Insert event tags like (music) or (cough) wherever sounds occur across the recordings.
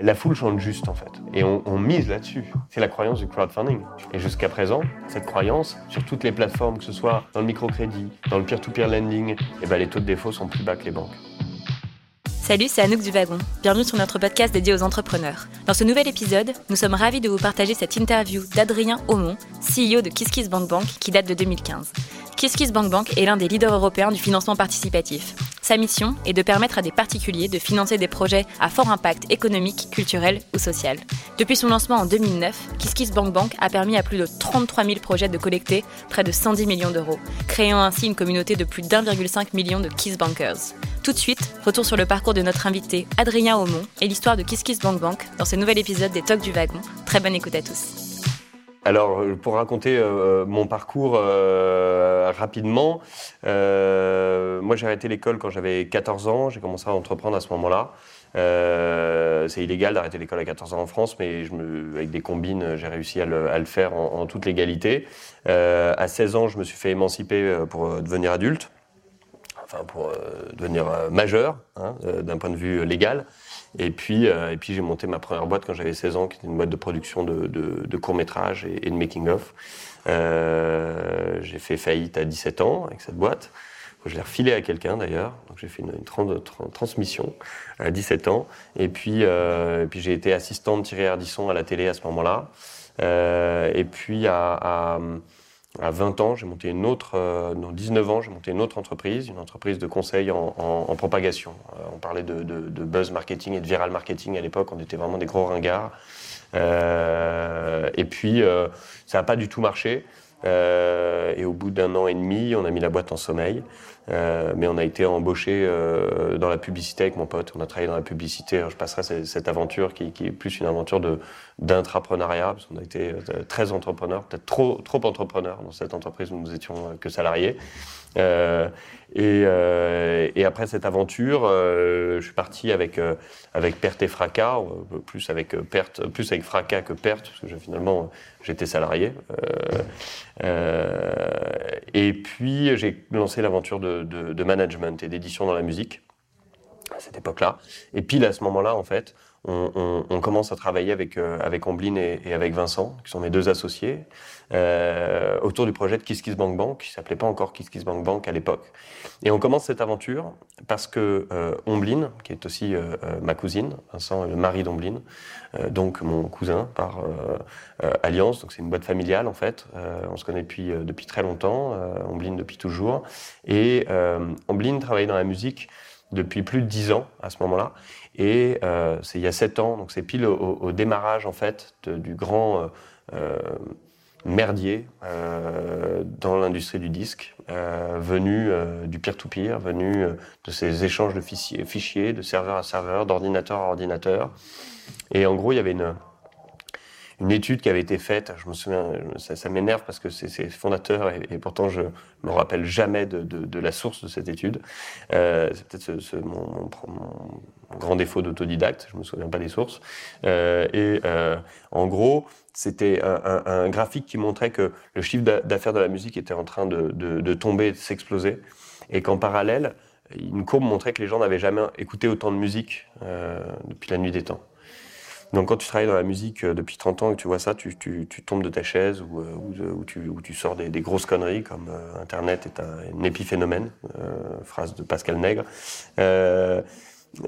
La foule chante juste en fait. Et on, mise là-dessus. C'est la croyance du crowdfunding. Et jusqu'à présent, cette croyance, sur toutes les plateformes, que ce soit dans le microcrédit, dans le peer-to-peer lending, eh ben, les taux de défaut sont plus bas que les banques. Salut, c'est Anouk du Wagon. Bienvenue sur notre podcast dédié aux entrepreneurs. Dans ce nouvel épisode, nous sommes ravis de vous partager cette interview d'Adrien Aumont, CEO de KissKissBankBank, qui date de 2015. KissKissBankBank est l'un des leaders européens du financement participatif. Sa mission est de permettre à des particuliers de financer des projets à fort impact économique, culturel ou social. Depuis son lancement en 2009, KissKissBankBank a permis à plus de 33 000 projets de collecter près de 110 millions d'euros, créant ainsi une communauté de plus d'1,5 million de KissBankers. Tout de suite, retour sur le parcours de notre invité Adrien Aumont et l'histoire de KissKissBankBank dans ce nouvel épisode des Talks du Wagon. Très bonne écoute à tous. Alors, euh, pour raconter euh, mon parcours euh, rapidement, euh, moi j'ai arrêté l'école quand j'avais 14 ans, j'ai commencé à entreprendre à ce moment-là. Euh, c'est illégal d'arrêter l'école à 14 ans en France, mais je avec des combines, j'ai réussi à le, faire en, en toute légalité. Euh, à 16 ans, je me suis fait émanciper pour devenir adulte, enfin pour devenir majeur, hein, d'un point de vue légal. Et puis, euh, et puis j'ai monté ma première boîte quand j'avais 16 ans, qui était une boîte de production de, de, de courts-métrages et, de making-of. Euh, j'ai fait faillite à 17 ans avec cette boîte. Je l'ai refilé à quelqu'un d'ailleurs. Donc j'ai fait une, une trans, trans, transmission à 17 ans. Et puis, euh, et puis j'ai été assistant de Thierry Ardisson à la télé à ce moment-là. Euh, et puis à, à à 20 ans, j'ai monté une autre, euh, non, 19 ans, j'ai monté une autre entreprise, une entreprise de conseil en, en, en propagation. Euh, on parlait de, de, de, buzz marketing et de viral marketing à l'époque, on était vraiment des gros ringards. Euh, et puis, euh, ça n'a pas du tout marché. Euh, et au bout d'un an et demi, on a mis la boîte en sommeil. Euh, mais on a été embauché euh, dans la publicité avec mon pote. On a travaillé dans la publicité. Je passerai cette, aventure qui, est plus une aventure de d'intrapreneuriat, parce qu'on a été euh, très entrepreneurs, peut-être trop trop entrepreneurs dans cette entreprise où nous étions que salariés. Et, après cette aventure, je suis parti avec avec perte et fracas, plus avec perte, plus avec fracas que perte, parce que finalement j'étais salarié. et puis j'ai lancé l'aventure de, de, management et d'édition dans la musique à cette époque-là. Et pile à ce moment-là, en fait, on, on, on, commence à travailler avec, euh, avec Omblin et, et, avec Vincent, qui sont mes deux associés, euh, autour du projet de Kiss Kiss Bank Bank, qui s'appelait pas encore Kiss Kiss Bank Bank à l'époque. Et on commence cette aventure parce que euh, Omblin, qui est aussi euh, euh ma cousine, Vincent est le mari d'Omblin, euh, donc mon cousin par alliance, donc c'est une boîte familiale en fait. on se connaît depuis, depuis très longtemps, Omblin depuis toujours. Et Omblin travaillait dans la musique depuis plus de dix ans à ce moment-là. Et euh, c'est il y a sept ans, donc c'est pile au, démarrage en fait du grand euh, merdier euh, dans l'industrie du disque, venu du peer-to-peer, -peer, venu de ces échanges de fichiers, fichiers de serveur à serveur, d'ordinateur à ordinateur. Et en gros, il y avait une, une étude qui avait été faite, je me souviens, ça, m'énerve parce que c'est fondateur et, pourtant je me rappelle jamais de, la source de cette étude. Euh, c'est peut-être mon, grand défaut d'autodidacte, je me souviens pas des sources. Euh, et euh, en gros, c'était un, graphique qui montrait que le chiffre d'affaires de la musique était en train de, de tomber, de s'exploser, et qu'en parallèle, une courbe montrait que les gens n'avaient jamais écouté autant de musique depuis la nuit des temps. Donc quand tu travailles dans la musique euh, depuis 30 ans et que tu vois ça, tu, tombes de ta chaise ou, euh, ou, tu, sors des, grosses conneries comme euh, Internet est un, un épiphénomène, euh, phrase de Pascal Nègre. Euh,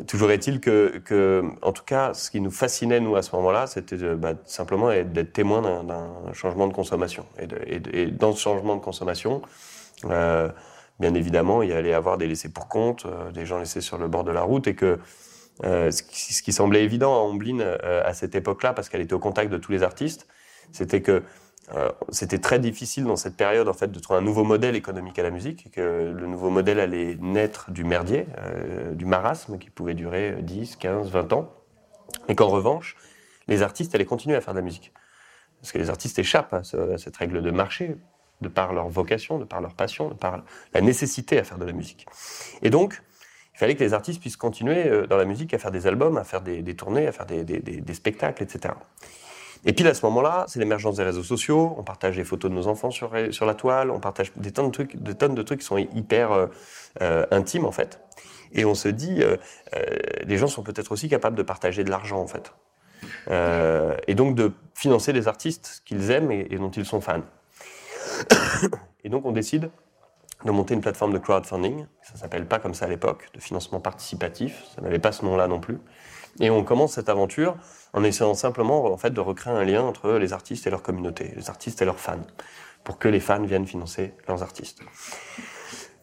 toujours est-il que, en tout cas, ce qui nous fascinait, nous, à ce moment-là, c'était bah, simplement d'être témoin d'un changement de consommation. Et, et, dans ce changement de consommation, euh, bien évidemment, il y allait avoir des laissés pour compte, des gens laissés sur le bord de la route et que euh, ce, qui, semblait évident à Omblin euh, à cette époque-là, parce qu'elle était au contact de tous les artistes, c'était que euh, c'était très difficile dans cette période en fait de trouver un nouveau modèle économique à la musique, que le nouveau modèle allait naître du merdier, du marasme qui pouvait durer 10, 15, 20 ans, et qu'en revanche, les artistes allaient continuer à faire de la musique. Parce que les artistes échappent à, à cette règle de marché, de par leur vocation, de par leur passion, de par la nécessité à faire de la musique. Et donc, il fallait que les artistes puissent continuer euh, dans la musique à faire des albums, à faire des, tournées, à faire des, spectacles, etc. Et puis à ce moment-là, c'est l'émergence des réseaux sociaux. On partage des photos de nos enfants sur, la toile, on partage des tonnes de trucs, des tonnes de trucs qui sont hyper euh, euh, intimes en fait. Et on se dit, les gens sont peut-être aussi capables de partager de l'argent, en fait. et donc de financer des artistes qu'ils aiment et, dont ils sont fans. (coughs) et donc on décide de monter une plateforme de crowdfunding. Ça s'appelle pas comme ça à l'époque, de financement participatif. Ça n'avait pas ce nom-là non plus. Et on commence cette aventure en essayant simplement en fait de recréer un lien entre les artistes et leur communauté, les artistes et leurs fans, pour que les fans viennent financer leurs artistes.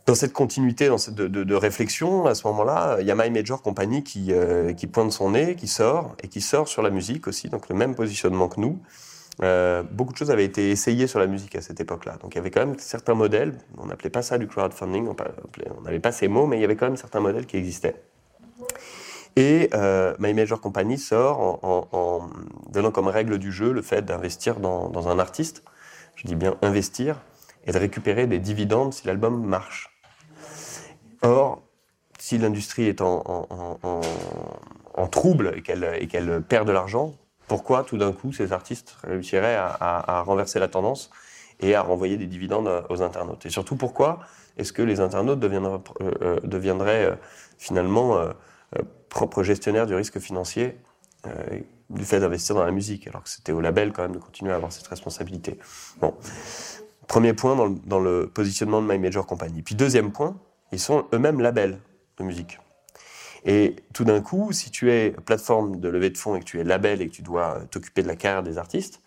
Dans cette continuité dans cette, de, réflexion, à ce moment-là, il y a My Major Company qui, euh, qui pointe son nez, qui sort, et qui sort sur la musique aussi, donc le même positionnement que nous. Euh, beaucoup de choses avaient été essayées sur la musique à cette époque-là. Donc il y avait quand même certains modèles, on n'appelait pas ça du crowdfunding, on n'avait pas ces mots, mais il y avait quand même certains modèles qui existaient. Et euh, My Major Company sort en, donnant comme règle du jeu le fait d'investir dans, un artiste, je dis bien investir, et de récupérer des dividendes si l'album marche. Or, si l'industrie est en, trouble et qu'elle perd de l'argent, pourquoi tout d'un coup ces artistes réussiraient à, renverser la tendance et à renvoyer des dividendes aux internautes? Et surtout, pourquoi est-ce que les internautes deviendraient, euh, euh, finalement euh, propre gestionnaire du risque financier euh, du fait d'investir dans la musique, alors que c'était au label quand même de continuer à avoir cette responsabilité? Bon, premier point dans le, dans le positionnement de My Major Company. Puis deuxième point, ils sont eux-mêmes labels de musique. Et tout d'un coup, si tu es plateforme de levée de fonds et que tu es label et que tu dois t'occuper de la carrière des artistes,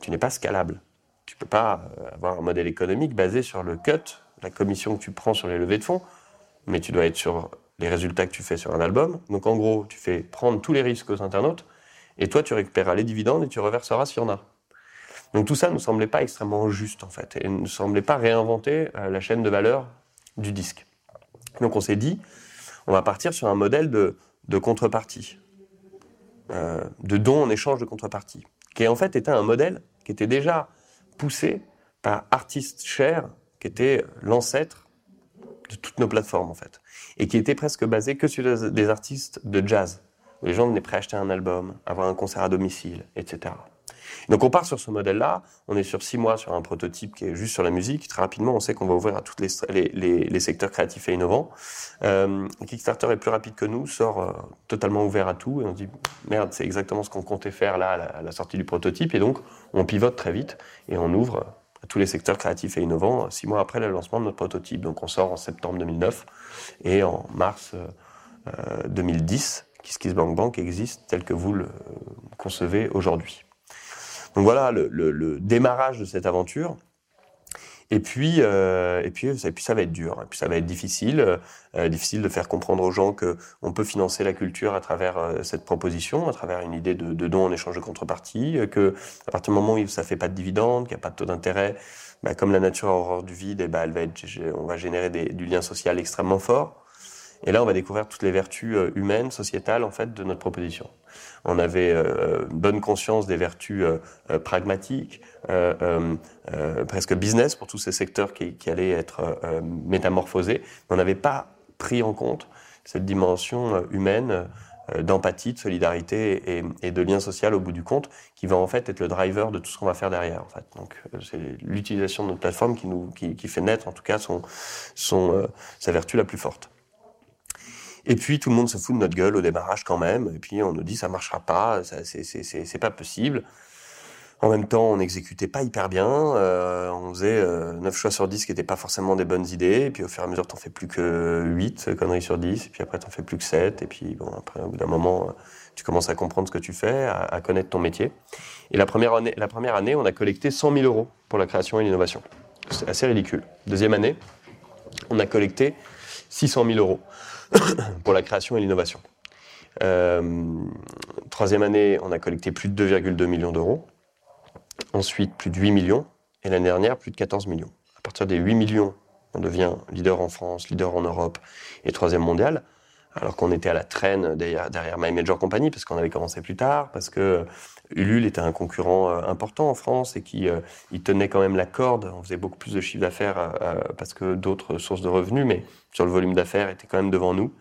tu n'es pas scalable. Tu peux pas euh, avoir un modèle économique basé sur le cut, la commission que tu prends sur les levées de fonds, mais tu dois être sur les résultats que tu fais sur un album. Donc en gros, tu fais prendre tous les risques aux internautes, et toi, tu récupéreras les dividendes et tu reverseras s'il y en a. Donc tout ça ne semblait pas extrêmement juste, en fait, et ne semblait pas réinventer euh, la chaîne de valeur du disque. Donc on s'est dit, on va partir sur un modèle de, contrepartie, euh, de don en échange de contrepartie, qui en fait était un modèle qui était déjà poussé par Artist Share, qui était l'ancêtre de toutes nos plateformes en fait, et qui était presque basé que sur des artistes de jazz. Les gens venaient prêts acheter un album, avoir un concert à domicile, etc. Donc on part sur ce modèle-là, on est sur six mois sur un prototype qui est juste sur la musique. Très rapidement, on sait qu'on va ouvrir à tous les, secteurs créatifs et innovants. Euh, Kickstarter est plus rapide que nous, sort euh, totalement ouvert à tout, et on dit merde, c'est exactement ce qu'on comptait faire là à la, sortie du prototype, et donc on pivote très vite et on ouvre à tous les secteurs créatifs et innovants six mois après le lancement de notre prototype. Donc on sort en septembre 2009 et en mars 2010, euh, KissKissBankBank Bank existe tel que vous le concevez aujourd'hui. Donc voilà le, démarrage de cette aventure. Et puis, euh, et puis, et puis ça va être dur, et puis ça va être difficile, euh, difficile de faire comprendre aux gens que on peut financer la culture à travers euh, cette proposition, à travers une idée de, de, don en échange de contrepartie, que à partir du moment où ça fait pas de dividendes, qu'il n'y a pas de taux d'intérêt, bah, comme la nature a horreur du vide, et bah, elle va être, on va générer des, du lien social extrêmement fort. Et là, on va découvrir toutes les vertus humaines, sociétales, en fait, de notre proposition. On avait euh, bonne conscience des vertus euh, euh, pragmatiques, presque business pour tous ces secteurs qui, allaient être métamorphosés. on n'avait pas pris en compte cette dimension humaine d'empathie, de solidarité et, de lien social au bout du compte, qui va en fait être le driver de tout ce qu'on va faire derrière. En fait. Donc c'est l'utilisation de notre plateforme qui, nous, qui, fait naître en tout cas son, son, sa vertu la plus forte. Et puis tout le monde se fout de notre gueule au démarrage quand même. Et puis on nous dit ça marchera pas, c'est pas possible. En même temps, on n'exécutait pas hyper bien. Euh, on faisait euh, 9 choix sur 10 qui n'étaient pas forcément des bonnes idées. Et puis au fur et à mesure, t'en fais plus que 8 conneries sur 10. Et puis après, t'en fais plus que 7. Et puis bon, après, au bout d'un moment, euh, tu commences à comprendre ce que tu fais, à, à, connaître ton métier. Et la première, année, la première année, on a collecté 100 000 euros pour la création et l'innovation. C'est assez ridicule. Deuxième année, on a collecté 600 000 euros. (coughs) pour la création et l'innovation. Euh, troisième année, on a collecté plus de 2,2 millions d'euros. Ensuite, plus de 8 millions. Et l'année dernière, plus de 14 millions. À partir des 8 millions, on devient leader en France, leader en Europe et troisième mondial. Alors qu'on était à la traîne derrière, derrière My Major Company, parce qu'on avait commencé plus tard, parce que Ulule était un concurrent euh, important en France et qui euh, il tenait quand même la corde. On faisait beaucoup plus de chiffre d'affaires euh, parce que d'autres sources de revenus, mais sur le volume d'affaires était quand même devant nous.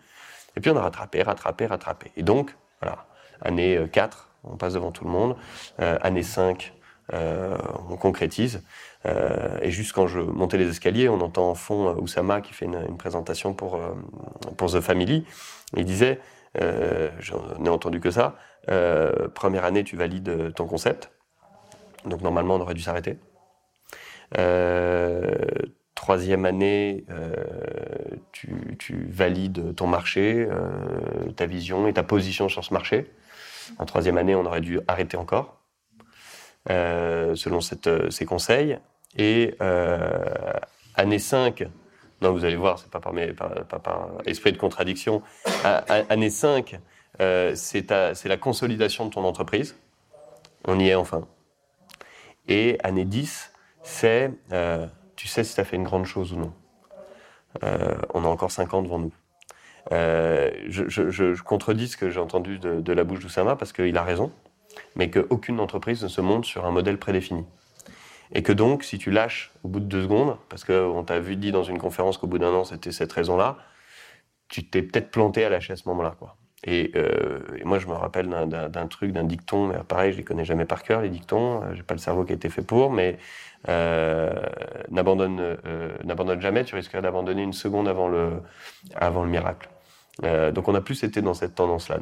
Et puis on a rattrapé, rattrapé, rattrapé. Et donc, voilà, année 4, on passe devant tout le monde. année 5, on concrétise. et juste quand je montais les escaliers, on entend en fond Oussama qui fait une, présentation pour, pour The Family. il disait, j'en ai entendu que ça, première année, tu valides ton concept. Donc normalement, on aurait dû s'arrêter. troisième année, tu, valides ton marché, ta vision et ta position sur ce marché. En troisième année, on aurait dû arrêter encore, euh, selon euh, ces conseils. Et euh, année 5, non, vous allez voir, c'est pas par, pas, par esprit de contradiction. année 5, c'est la consolidation de ton entreprise. On y est enfin. Et année 10, c'est tu sais si tu as fait une grande chose ou non. on a encore 5 ans devant nous. Euh, je, contredis ce que j'ai entendu de, la bouche d'Oussama parce qu'il a raison, mais qu'aucune entreprise ne se monte sur un modèle prédéfini. Et que donc, si tu lâches au bout de deux secondes, parce qu'on t'a vu dit dans une conférence qu'au bout d'un an c'était cette raison-là, tu t'es peut-être planté à lâcher à ce moment-là. Quoi. Et, euh, moi, je me rappelle d'un truc, d'un dicton, mais pareil, je les connais jamais par cœur, les dictons, j'ai pas le cerveau qui a été fait pour, mais euh, n'abandonne euh, jamais, tu risquerais d'abandonner une seconde avant le, avant le miracle. Euh, donc on a plus été dans cette tendance-là.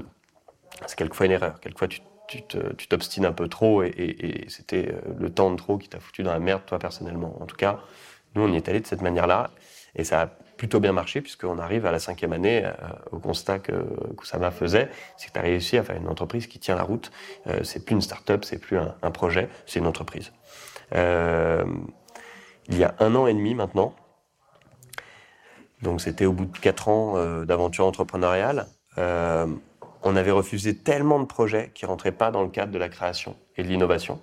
C'est quelquefois une erreur. Quelquefois tu tu t'obstines un peu trop et, c'était le temps de trop qui t'a foutu dans la merde, toi, personnellement. En tout cas, nous, on y est allé de cette manière-là et ça a plutôt bien marché puisqu'on arrive à la cinquième année au constat que, que m'a faisait, c'est que tu as réussi à faire une entreprise qui tient la route. c'est plus une start-up, c'est plus un, projet, c'est une entreprise. Euh, il y a un an et demi maintenant. Donc c'était au bout de quatre ans euh, d'aventure entrepreneuriale. Euh, on avait refusé tellement de projets qui rentraient pas dans le cadre de la création et de l'innovation.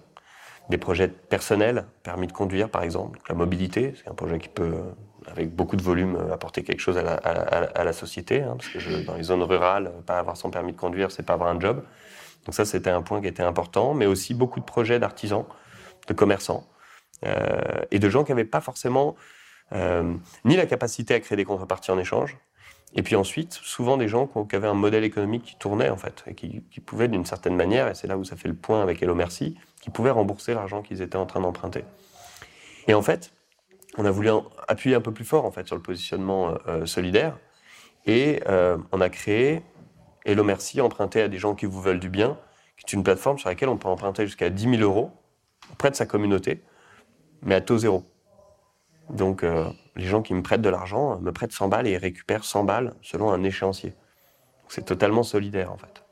Des projets personnels, permis de conduire par exemple, la mobilité, c'est un projet qui peut, avec beaucoup de volume, apporter quelque chose à la, société. Hein, parce que dans les zones rurales, pas avoir son permis de conduire, c'est pas avoir un job. Donc ça, c'était un point qui était important, mais aussi beaucoup de projets d'artisans de commerçants euh, et de gens qui n'avaient pas forcément euh, ni la capacité à créer des contreparties en échange, et puis ensuite, souvent des gens qui avaient un modèle économique qui tournait en fait, et qui, pouvaient d'une certaine manière, et c'est là où ça fait le point avec Hello Merci, qui pouvaient rembourser l'argent qu'ils étaient en train d'emprunter. Et en fait, on a voulu appuyer un peu plus fort en fait sur le positionnement euh, solidaire, et on a créé Hello Merci emprunté à des gens qui vous veulent du bien, qui est une plateforme sur laquelle on peut emprunter jusqu'à 10 000 euros auprès de sa communauté, mais à taux zéro. Donc, euh, les gens qui me prêtent de l'argent me prêtent 100 balles et récupèrent 100 balles selon un échéancier. C'est totalement solidaire, en fait.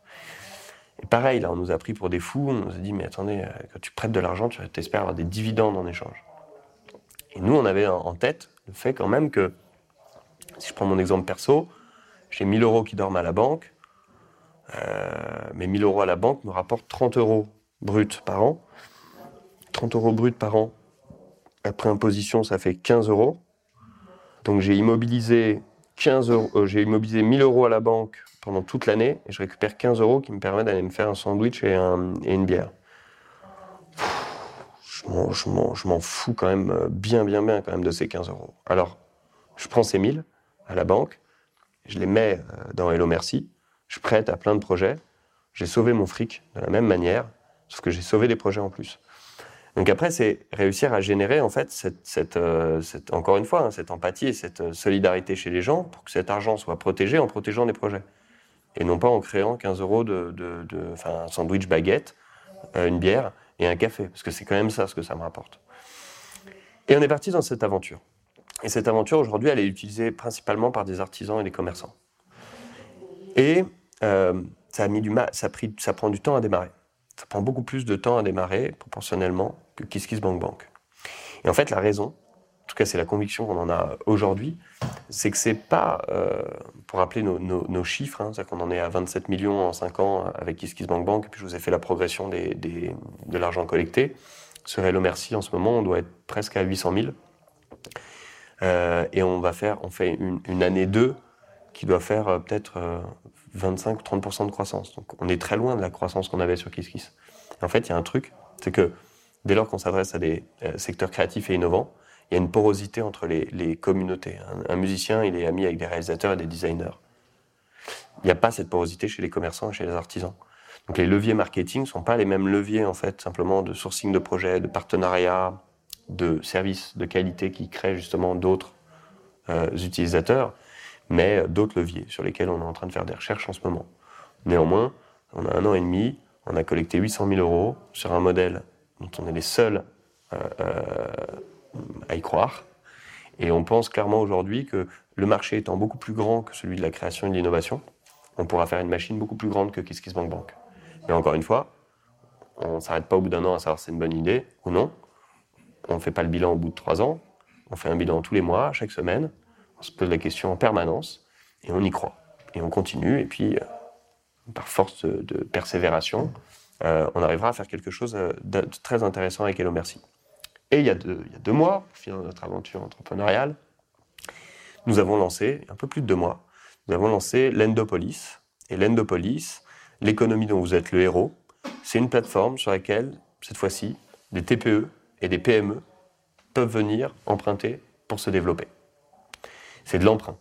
Et pareil, là, on nous a pris pour des fous. On nous a dit, mais attendez, euh, quand tu prêtes de l'argent, tu espères avoir des dividendes en échange. Et nous, on avait en tête le fait quand même que, si je prends mon exemple perso, j'ai 1000 euros qui dorment à la banque, euh, mais 1000 euros à la banque me rapportent 30 euros bruts par an. 30 euros brut par an. Après imposition, ça fait 15 euros. Donc j'ai immobilisé 15 euros, euh, j'ai immobilisé 1000 euros à la banque pendant toute l'année et je récupère 15 euros qui me permettent d'aller me faire un sandwich et, une bière. Je m'en fous quand même euh, bien, bien, bien quand même de ces 15 euros. Alors, je prends ces 1000 à la banque, je les mets euh, dans Hello Merci, je prête à plein de projets, j'ai sauvé mon fric de la même manière, sauf que j'ai sauvé des projets en plus. Donc après, c'est réussir à générer en fait euh, encore une fois hein, cette empathie et cette euh, solidarité chez les gens pour que cet argent soit protégé en protégeant des projets et non pas en créant 15 euros de, de, un sandwich baguette, euh, une bière et un café parce que c'est quand même ça ce que ça me rapporte. Et on est parti dans cette aventure. Et cette aventure aujourd'hui, elle est utilisée principalement par des artisans et des commerçants. Et ça a mis du mal, ça prend du temps à démarrer ça prend beaucoup plus de temps à démarrer proportionnellement que KissKissBankBank. Et en fait, la raison, en tout cas c'est la conviction qu'on en a aujourd'hui, c'est que c'est pas, euh, pour rappeler nos, chiffres, hein, c'est-à-dire qu'on en est à 27 millions en 5 ans avec KissKissBankBank, puis je vous ai fait la progression des, de l'argent collecté. Sur Hello Merci, en ce moment, on doit être presque à 800 000. Euh, et on va faire, on fait une, année 2 qui doit faire euh, peut-être 25 ou 30% de croissance. Donc on est très loin de la croissance qu'on avait sur KissKiss. En fait, il y a un truc, c'est que dès lors qu'on s'adresse à des euh, secteurs créatifs et innovants, il y a une porosité entre les, communautés. Un, musicien, il est ami avec des réalisateurs et des designers. Il n'y a pas cette porosité chez les commerçants et chez les artisans. Donc les leviers marketing ne sont pas les mêmes leviers, en fait, simplement de sourcing de projets, de partenariats, de services de qualité qui créent justement d'autres euh, utilisateurs, mais d'autres leviers sur lesquels on est en train de faire des recherches en ce moment. Néanmoins, on a un an et demi, on a collecté 800 000 euros sur un modèle dont on est les seuls euh, euh, à y croire. Et on pense clairement aujourd'hui que le marché étant beaucoup plus grand que celui de la création et de l'innovation, on pourra faire une machine beaucoup plus grande que KissKissBankBank. Bank. Mais encore une fois, on ne s'arrête pas au bout d'un an à savoir si c'est une bonne idée ou non. On ne fait pas le bilan au bout de trois ans. On fait un bilan tous les mois, chaque semaine. On se pose la question en permanence et on y croit. Et on continue. Et puis, euh, par force de, persévération, euh, on arrivera à faire quelque chose euh, de, très intéressant avec Hello Merci. Et il y, a deux, il y a deux notre aventure entrepreneuriale, nous avons lancé, un peu plus de deux mois, nous avons lancé l'Endopolis. Et l'Endopolis, l'économie dont vous êtes le héros, c'est une plateforme sur laquelle, cette fois-ci, des TPE et des PME peuvent venir emprunter pour se développer. C'est de l'emprunt.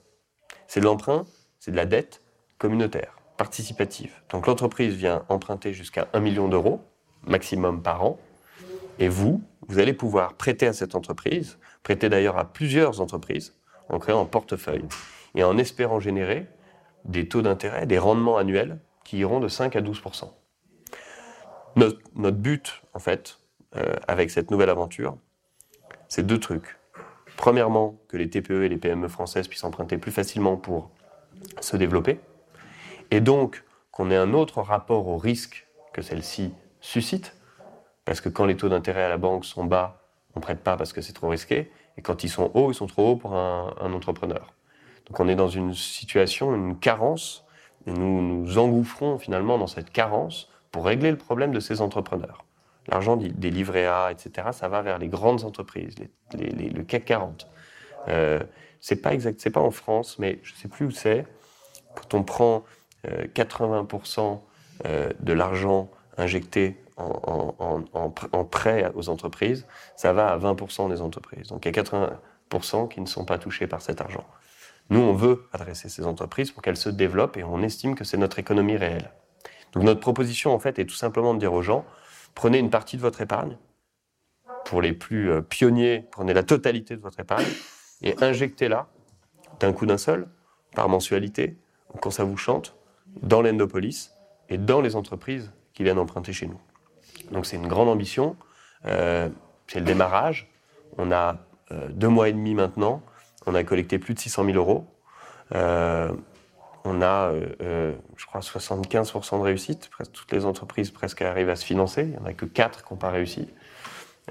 C'est de l'emprunt, c'est de la dette communautaire, participative. Donc l'entreprise vient emprunter jusqu'à 1 million d'euros, maximum par an, et vous, vous allez pouvoir prêter à cette entreprise, prêter d'ailleurs à plusieurs entreprises, en créant un portefeuille et en espérant générer des taux d'intérêt, des rendements annuels qui iront de 5 à 12% notre, but, en fait, euh, avec cette nouvelle aventure, c'est deux trucs. Premièrement, que les TPE et les PME françaises puissent emprunter plus facilement pour se développer, et donc qu'on ait un autre rapport au risque que celle-ci suscite, parce que quand les taux d'intérêt à la banque sont bas, on ne prête pas parce que c'est trop risqué, et quand ils sont hauts, ils sont trop hauts pour un, un entrepreneur. Donc on est dans une situation, une carence, et nous nous engouffrons finalement dans cette carence pour régler le problème de ces entrepreneurs. L'argent des livrets A, etc., ça va vers les grandes entreprises, le CAC 40. Euh, c'est pas exact, c'est pas en France, mais je sais plus où c'est. Quand on prend 80% euh, euh, de l'argent injecté en, en, prêt aux entreprises, ça va à 20% des entreprises. Donc il y a 80% qui ne sont pas touchés par cet argent. Nous, on veut adresser ces entreprises pour qu'elles se développent et on estime que c'est notre économie réelle. Donc notre proposition, en fait, est tout simplement de dire aux gens, prenez une partie de votre épargne. Pour les plus euh, pionniers, prenez la totalité de votre épargne et injectez-la d'un coup d'un seul, par mensualité, quand ça vous chante, dans l'Endopolis et dans les entreprises qui viennent emprunter chez nous. Donc c'est une grande ambition, euh, c'est le démarrage. On a euh, deux mois et demi maintenant, on a collecté plus de 600 000 euros on a, euh, euh, je crois, 75% de réussite. Presque toutes les entreprises presque arrivent à se financer. Il n'y en a que 4 qui n'ont pas réussi.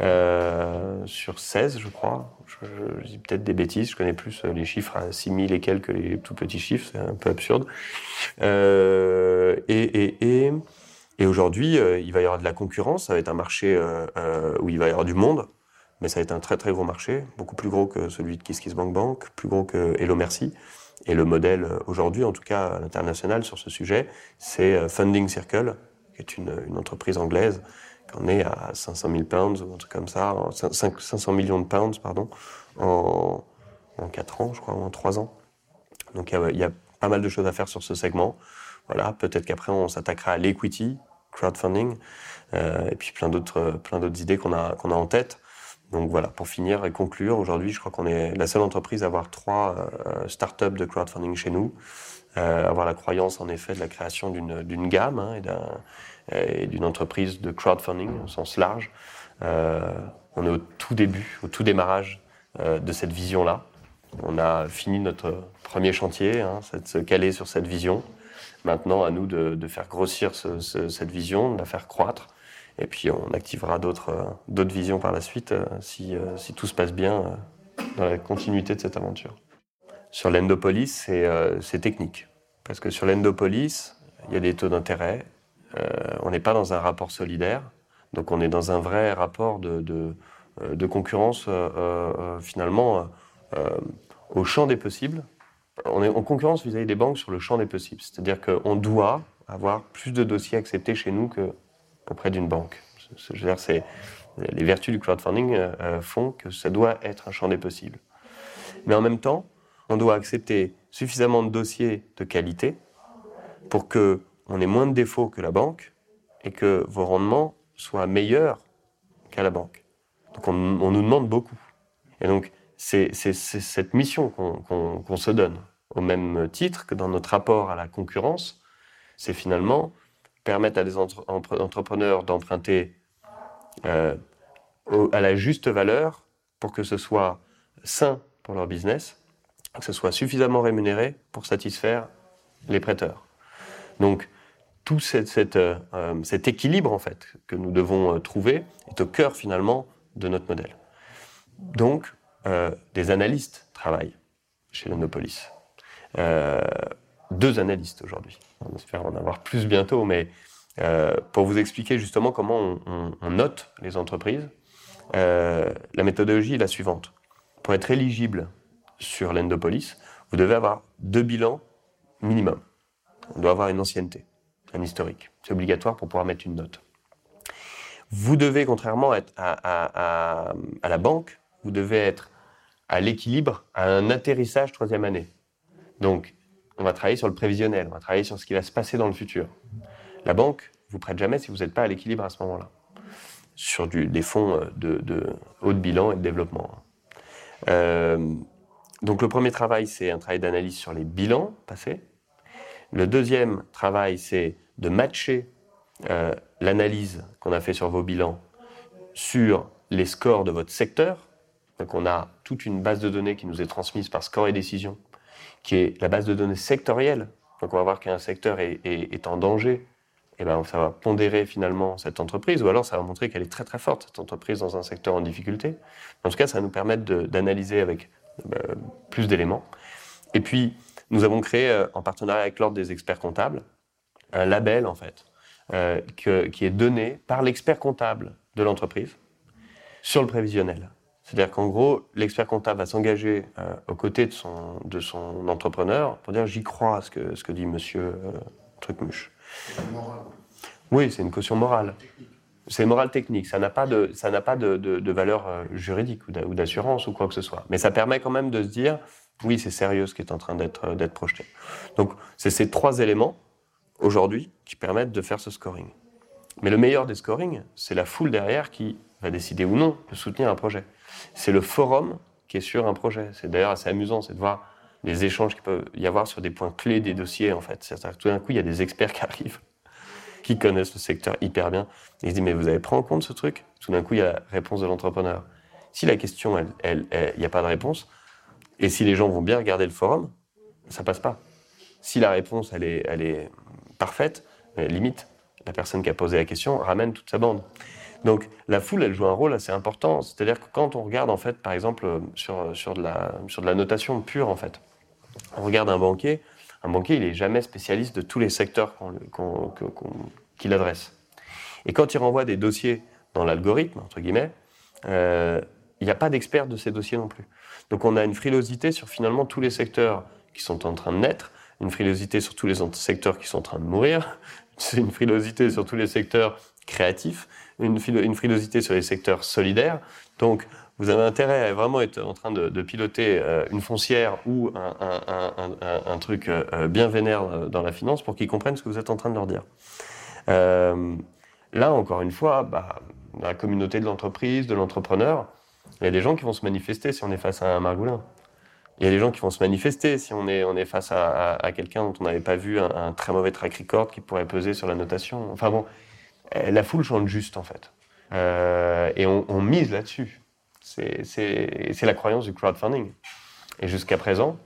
Euh, sur 16, je crois. Je, dis peut-être des bêtises, je connais plus les chiffres à 6000 et quelques les tout petits chiffres, c'est un peu absurde. et, et, aujourd'hui, il va y avoir de la concurrence, ça va être un marché où il va y avoir du monde, mais ça va être un très très gros marché, beaucoup plus gros que celui de KissKissBankBank, Bank, plus gros que Hello Merci. Et le modèle euh, aujourd'hui, en tout cas à l'international sur ce sujet, c'est euh, Funding Circle, qui est une, une entreprise anglaise, en est à 500 000 pounds ou un truc comme ça, 500 millions de pounds, pardon, en, en 4 ans, je crois, en 3 ans. Donc il y, y, a, pas mal de choses à faire sur ce segment. Voilà, peut-être qu'après on s'attaquera à l'equity, crowdfunding, euh, et puis plein d'autres, plein d'autres idées qu'on a, qu'on a en tête. Donc voilà, pour finir et conclure, aujourd'hui, je crois qu'on est la seule entreprise à avoir trois euh, startups de crowdfunding chez nous, euh, avoir la croyance en effet de la création d'une gamme hein, et d'une entreprise de crowdfunding au sens large. Euh, on est au tout début, au tout démarrage euh, de cette vision-là. On a fini notre premier chantier, hein, c'est de se caler sur cette vision. Maintenant, à nous de, faire grossir ce, ce, cette vision, de la faire croître et puis on activera d'autres euh, visions par la suite euh, si, euh, si tout se passe bien dans la continuité de cette aventure. Sur l'endopolis, c'est technique. Parce que sur l'endopolis, il y a des taux d'intérêt. on n'est pas dans un rapport solidaire. Donc on est dans un vrai rapport de, de, concurrence finalement au champ des possibles. On est en concurrence vis-à-vis -vis des banques sur le champ des possibles. C'est-à-dire qu'on doit avoir plus de dossiers acceptés chez nous que auprès d'une banque. Je veux dire, les vertus du crowdfunding euh, euh, font que ça doit être un champ des possibles. Mais en même temps, on doit accepter suffisamment de dossiers de qualité pour que on ait moins de défauts que la banque et que vos rendements soient meilleurs qu'à la banque. Donc on, nous demande beaucoup. Et donc c'est cette mission qu'on se donne, au même titre que dans notre rapport à la concurrence, c'est finalement permettre à des entrepreneurs d'emprunter euh, à la juste valeur pour que ce soit sain pour leur business, que ce soit suffisamment rémunéré pour satisfaire les prêteurs. Donc, tout euh, euh, cet équilibre en fait que nous devons trouver est au cœur finalement de notre modèle. Donc, des analystes travaillent chez Lenopolis. Deux analystes aujourd'hui. On espère en avoir plus bientôt, mais euh, pour vous expliquer justement comment on, note les entreprises, euh, la méthodologie est la suivante. Pour être éligible sur l'Endopolis, vous devez avoir deux bilans minimum. On doit avoir une ancienneté, un historique. C'est obligatoire pour pouvoir mettre une note. Vous devez, contrairement à, à, à la banque, vous devez être à l'équilibre, à un atterrissage troisième année. Donc, on va travailler sur le prévisionnel, on va travailler sur ce qui va se passer dans le futur. La banque vous prête jamais si vous n'êtes pas à l'équilibre à ce moment-là, sur des fonds euh, de, haut de bilan et de développement. Euh, donc le premier travail, c'est un travail d'analyse sur les bilans passés. Le deuxième travail, c'est de matcher euh, l'analyse qu'on a fait sur vos bilans sur les scores de votre secteur. Donc on a toute une base de données qui nous est transmise par Score et Décision, qui est la base de données sectorielle. Donc on va voir qu'un secteur est en danger eh ben, ça va pondérer finalement cette entreprise, ou alors ça va montrer qu'elle est très très forte, cette entreprise, dans un secteur en difficulté. En tout cas, ça va nous permettre d'analyser avec euh, plus d'éléments. Et puis, nous avons créé, euh, en partenariat avec l'Ordre des experts comptables, un label, en fait, euh, qui est donné par l'expert comptable de l'entreprise sur le prévisionnel. C'est-à-dire qu'en gros, l'expert comptable va s'engager aux côtés de son, de son entrepreneur pour dire j'y crois à ce que, ce que dit monsieur Trucmuche. Oui, c'est une caution morale. C'est morale technique. Ça n'a pas de, ça n'a pas de, de, valeur euh, juridique ou d'assurance ou quoi que ce soit. Mais ça permet quand même de se dire, oui, c'est sérieux ce qui est en train d'être euh, d'être projeté. Donc, c'est ces trois éléments aujourd'hui qui permettent de faire ce scoring. Mais le meilleur des scorings, c'est la foule derrière qui va décider ou non de soutenir un projet. C'est le forum qui est sur un projet. C'est d'ailleurs assez amusant, c'est de voir les échanges qu'il peut y avoir sur des points clés des dossiers, en fait. Tout d'un coup, il y a des experts (laughs) qui arrivent, qui connaissent le secteur hyper bien. Ils se disent, mais vous avez pris en compte ce truc? Tout d'un coup, il y a la réponse de l'entrepreneur. Si la question, il elle, n'y a pas de réponse, et si les gens vont bien regarder le forum, ça passe pas. Si la réponse, elle est, elle est parfaite, limite, la personne qui a posé la question ramène toute sa bande. Donc la foule, elle joue un rôle assez important. C'est-à-dire que quand on regarde, en fait, par exemple, sur, sur, de, la, sur de la notation pure, en fait, on regarde un banquier, un banquier, il n'est jamais spécialiste de tous les secteurs qu'il adresse. Et quand il renvoie des dossiers dans l'algorithme, entre guillemets, euh, il n'y a pas d'expert de ces dossiers non plus. Donc on a une frilosité sur finalement tous les secteurs qui sont en train de naître, une frilosité sur tous les secteurs qui sont en train de mourir, c'est (laughs) une frilosité sur tous les secteurs créatifs, une, une, frilosité sur les secteurs solidaires. Donc vous avez intérêt à vraiment être en train de, piloter euh, une foncière ou un, truc euh, bien vénère euh, dans la finance pour qu'ils comprennent ce que vous êtes en train de leur dire. là, encore une fois, bah, dans la communauté de l'entreprise, de l'entrepreneur, il y a des gens qui vont se manifester si on est face à un margoulin. Il y a des gens qui vont se manifester si on est, on est face à, quelqu'un dont on n'avait pas vu un, très mauvais track record qui pourrait peser sur la notation. Enfin bon, la foule chante juste en fait. et on mise là-dessus. C'est la croyance du crowdfunding. Et jusqu'à présent,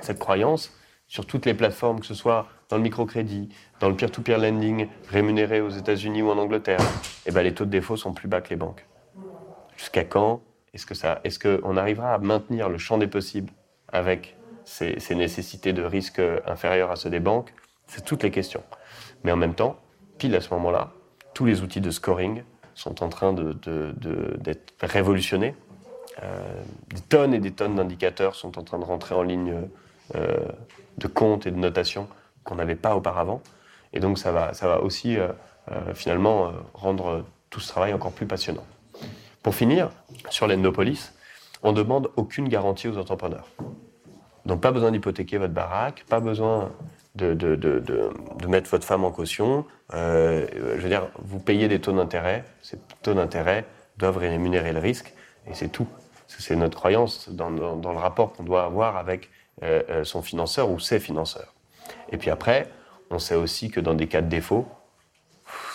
cette croyance, sur toutes les plateformes, que ce soit dans le microcrédit, dans le peer-to-peer lending rémunéré aux États-Unis ou en Angleterre, eh ben, les taux de défaut sont plus bas que les banques. Jusqu'à quand est-ce que ça, est-ce qu'on arrivera à maintenir le champ des possibles avec ces, nécessités de risque inférieurs à ceux des banques? C'est toutes les questions. Mais en même temps, pile à ce moment-là, tous les outils de scoring sont en train d'être révolutionnés. Euh, des tonnes et des tonnes d'indicateurs sont en train de rentrer en ligne euh, de compte et de notation qu'on n'avait pas auparavant. Et donc ça va, ça va aussi euh, finalement rendre tout ce travail encore plus passionnant. Pour finir, sur l'Endopolis, on ne demande aucune garantie aux entrepreneurs. Donc pas besoin d'hypothéquer votre baraque, pas besoin de, de, de, de, mettre votre femme en caution. Euh, je veux dire, vous payez des taux d'intérêt. Ces taux d'intérêt, doivent rémunérer le risque, et c'est tout. C'est notre croyance dans, le rapport qu'on doit avoir avec euh, euh, son financeur ou ses financeurs. Et puis après, on sait aussi que dans des cas de défaut,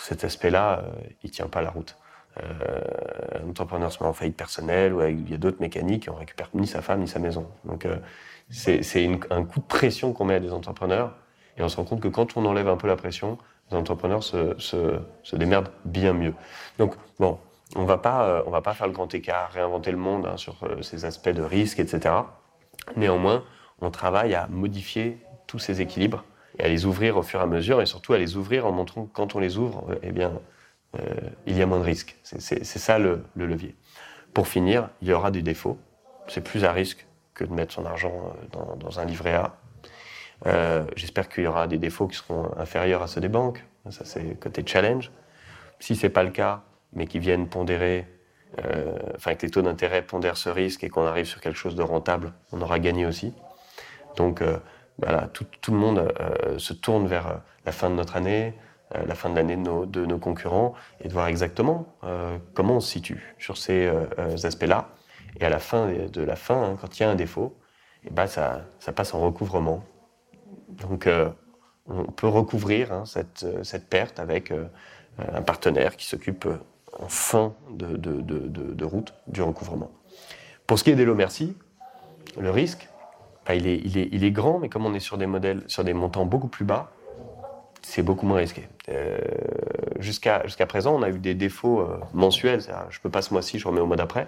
cet aspect-là, il ne tient pas la route. un entrepreneur se met en faillite personnelle ou il y a d'autres mécaniques, on récupère ni sa femme ni sa maison. Donc c'est un coup de pression qu'on met à des entrepreneurs et on se rend compte que quand on enlève un peu la pression, les entrepreneurs se, démerdent bien mieux. Donc bon, on va on va pas faire le grand écart, réinventer le monde hein, sur ces aspects de risque, etc. Néanmoins, on travaille à modifier tous ces équilibres et à les ouvrir au fur et à mesure, et surtout à les ouvrir en montrant que quand on les ouvre, euh, eh bien, euh, il y a moins de risques. C'est ça le, levier. Pour finir, il y aura des défauts. C'est plus à risque que de mettre son argent euh, dans, un livret A. J'espère qu'il y aura des défauts qui seront inférieurs à ceux des banques. Ça, c'est côté challenge. Si c'est pas le cas, mais qui viennent pondérer, enfin que les taux d'intérêt pondèrent ce risque et qu'on arrive sur quelque chose de rentable, on aura gagné aussi. Donc euh, voilà, tout, le monde euh, se tourne vers euh, la fin de notre année, la fin de l'année de nos, concurrents, et de voir exactement comment on se situe sur ces aspects-là. Et à la fin de la fin, hein, quand il y a un défaut, eh ben ça, passe en recouvrement. Donc on peut recouvrir hein, cette, perte avec un partenaire qui s'occupe en fin de, de, route du recouvrement. Pour ce qui est des lots merci, le risque, il, est, il, est, il, est, grand, mais comme on est sur des modèles, sur des montants beaucoup plus bas, c'est beaucoup moins risqué. Euh, Jusqu'à présent, on a eu des défauts euh, mensuels. Je ne peux pas ce mois-ci, je remets au mois d'après.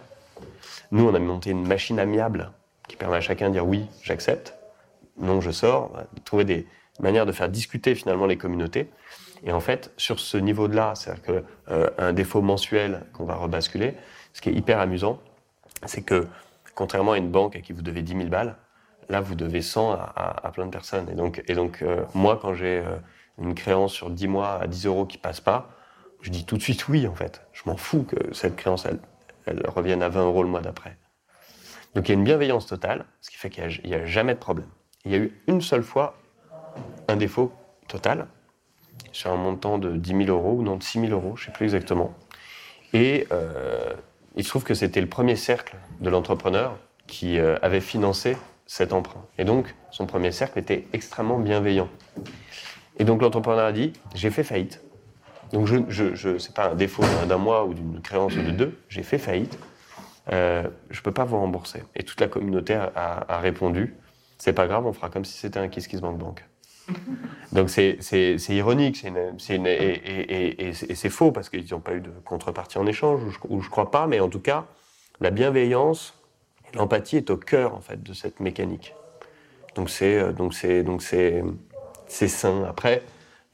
Nous, on a monté une machine amiable qui permet à chacun de dire oui, j'accepte, non, je sors, de trouver des manières de faire discuter finalement les communautés. Et en fait, sur ce niveau-là, c'est-à-dire qu'un euh, défaut mensuel qu'on va rebasculer, ce qui est hyper amusant, c'est que contrairement à une banque à qui vous devez 10 000 balles, Là, vous devez 100 à, plein de personnes. Et donc, euh, moi, quand j'ai euh, une créance sur 10 mois à 10 euros qui passe pas, je dis tout de suite oui, en fait. Je m'en fous que cette créance, elle, revienne à 20 euros le mois d'après. Donc, il y a une bienveillance totale, ce qui fait qu'il n'y a, jamais de problème. Il y a eu une seule fois un défaut total, sur un montant de 10 000 euros, ou non, de 6 000 euros, je ne sais plus exactement. Et euh, il se trouve que c'était le premier cercle de l'entrepreneur qui avait financé cet emprunt. Et donc, son premier cercle était extrêmement bienveillant. Et donc, l'entrepreneur a dit J'ai fait faillite. Donc, je, je, je c'est pas un défaut d'un mois ou d'une créance de deux, j'ai fait faillite. Euh, je ne peux pas vous rembourser. Et toute la communauté a, répondu C'est pas grave, on fera comme si c'était un Kiss Kiss Bank Bank. Donc c'est ironique, c'est une, et, et, c'est faux parce qu'ils n'ont pas eu de contrepartie en échange, ou je, ne crois pas, mais en tout cas, la bienveillance L'empathie est au cœur en fait de cette mécanique. Donc c'est euh, donc c'est donc c'est c'est sain. Après,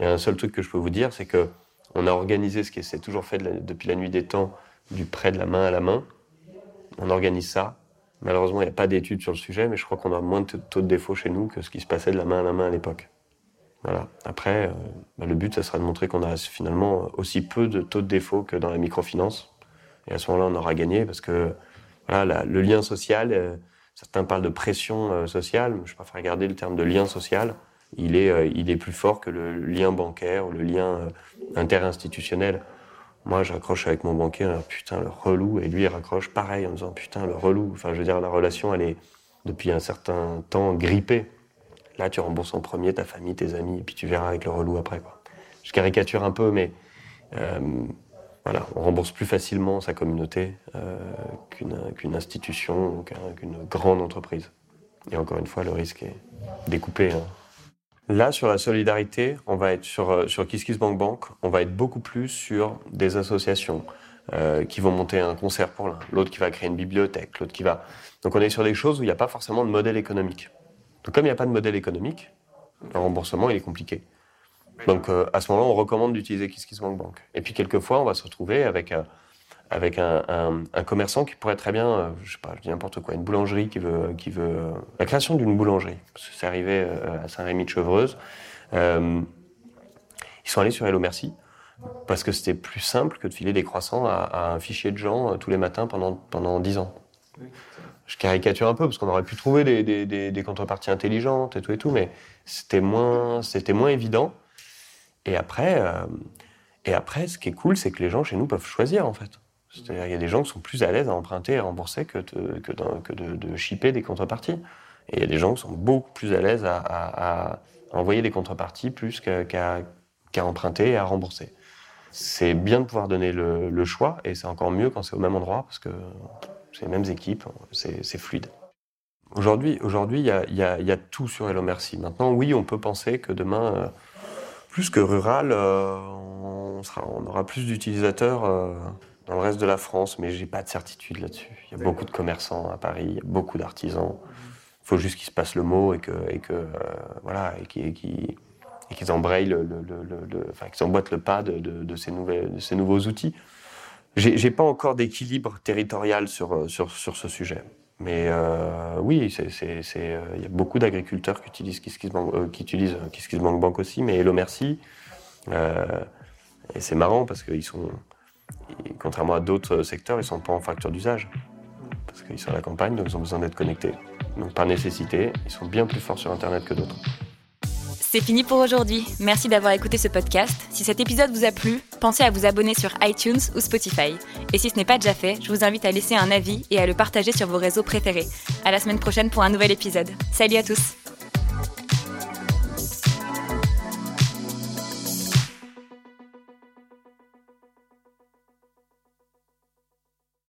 il y a un seul truc que je peux vous dire, c'est que on a organisé ce qui s'est toujours fait depuis la nuit des temps, du prêt de la main à la main. On organise ça. Malheureusement, il n'y a pas d'études sur le sujet, mais je crois qu'on a moins de taux de défaut chez nous que ce qui se passait de la main à la main à l'époque. Voilà. Après, euh, bah, le but, ça sera de montrer qu'on a finalement aussi peu de taux de défaut que dans la microfinance. Et à ce moment-là, on aura gagné parce que voilà, le lien social, euh, certains parlent de pression euh, sociale, je préfère regarder le terme de lien social. Il est, il est plus fort que le lien bancaire ou le lien interinstitutionnel. Moi, je raccroche avec mon banquier, putain, le relou, et lui, il raccroche pareil en disant, putain, le relou. Enfin, je veux dire, la relation, elle est depuis un certain temps grippée. Là, tu rembourses en premier ta famille, tes amis, et puis tu verras avec le relou après. Je caricature un peu, mais on rembourse plus facilement sa communauté euh, qu'une institution qu'une grande entreprise. Et encore une fois, le risque est découpé. Hein. Là, sur la solidarité, on va être sur, euh, sur Bank Bank, on va être beaucoup plus sur des associations euh, qui vont monter un concert pour l'un, l'autre qui va créer une bibliothèque, l'autre qui va. Donc on est sur des choses où il n'y a pas forcément de modèle économique. Donc comme il n'y a pas de modèle économique, le remboursement il est compliqué. Donc euh, à ce moment-là, on recommande d'utiliser KissKissBankBank. Et puis quelquefois, on va se retrouver avec, euh, avec un, un, commerçant qui pourrait très bien, euh, je sais pas, je dis n'importe quoi, une boulangerie qui veut, qui veut la création d'une boulangerie. C'est arrivé à Saint-Rémy de Chevreuse. ils sont allés sur Hello Merci parce que c'était plus simple que de filer des croissants à, un fichier de gens tous les matins pendant, pendant 10 ans. Je caricature un peu parce qu'on aurait pu trouver des, des, des, contreparties intelligentes et tout et tout, mais c'était moins, c'était moins évident. Et après, euh, et après, ce qui est cool, c'est que les gens chez nous peuvent choisir en fait. C'est-à-dire qu'il y a des gens qui sont plus à l'aise à emprunter et à rembourser que de, que shipper des contreparties. Et il y a des gens qui sont beaucoup plus à l'aise à, envoyer des contreparties plus qu'à emprunter et à rembourser. C'est bien de pouvoir donner le, choix et c'est encore mieux quand c'est au même endroit parce que c'est les mêmes équipes, c'est fluide. Aujourd'hui, aujourd'hui, il y, a, tout sur Hello Merci. Maintenant, oui, on peut penser que demain, euh, plus que rural, euh, on, aura plus d'utilisateurs euh, dans le reste de la France, mais j'ai pas de certitude là-dessus. Il y a beaucoup de commerçants à Paris, il y a beaucoup d'artisans. Il faut juste qu'il se passe le mot et que, et que voilà, et qu'ils et embrayent le, le, le, enfin, qu'ils emboîtent le pas de, de, ces nouvelles, de ces nouveaux outils. J'ai pas encore d'équilibre territorial sur, sur, sur ce sujet. Mais euh, oui, euh, il y a beaucoup d'agriculteurs qui utilisent KissKissBank, euh, qui utilisent Bank aussi, mais Hello Merci. et c'est marrant parce qu'ils sont, contrairement à d'autres secteurs, ils sont pas en facture d'usage. Parce qu'ils sont à la campagne, donc ils ont besoin d'être connectés. Donc par nécessité, ils sont bien plus forts sur Internet que d'autres. C'est fini pour aujourd'hui. Merci d'avoir écouté ce podcast. Si cet épisode vous a plu, pensez à vous abonner sur iTunes ou Spotify. Et si ce n'est pas déjà fait, je vous invite à laisser un avis et à le partager sur vos réseaux préférés. À la semaine prochaine pour un nouvel épisode. Salut à tous.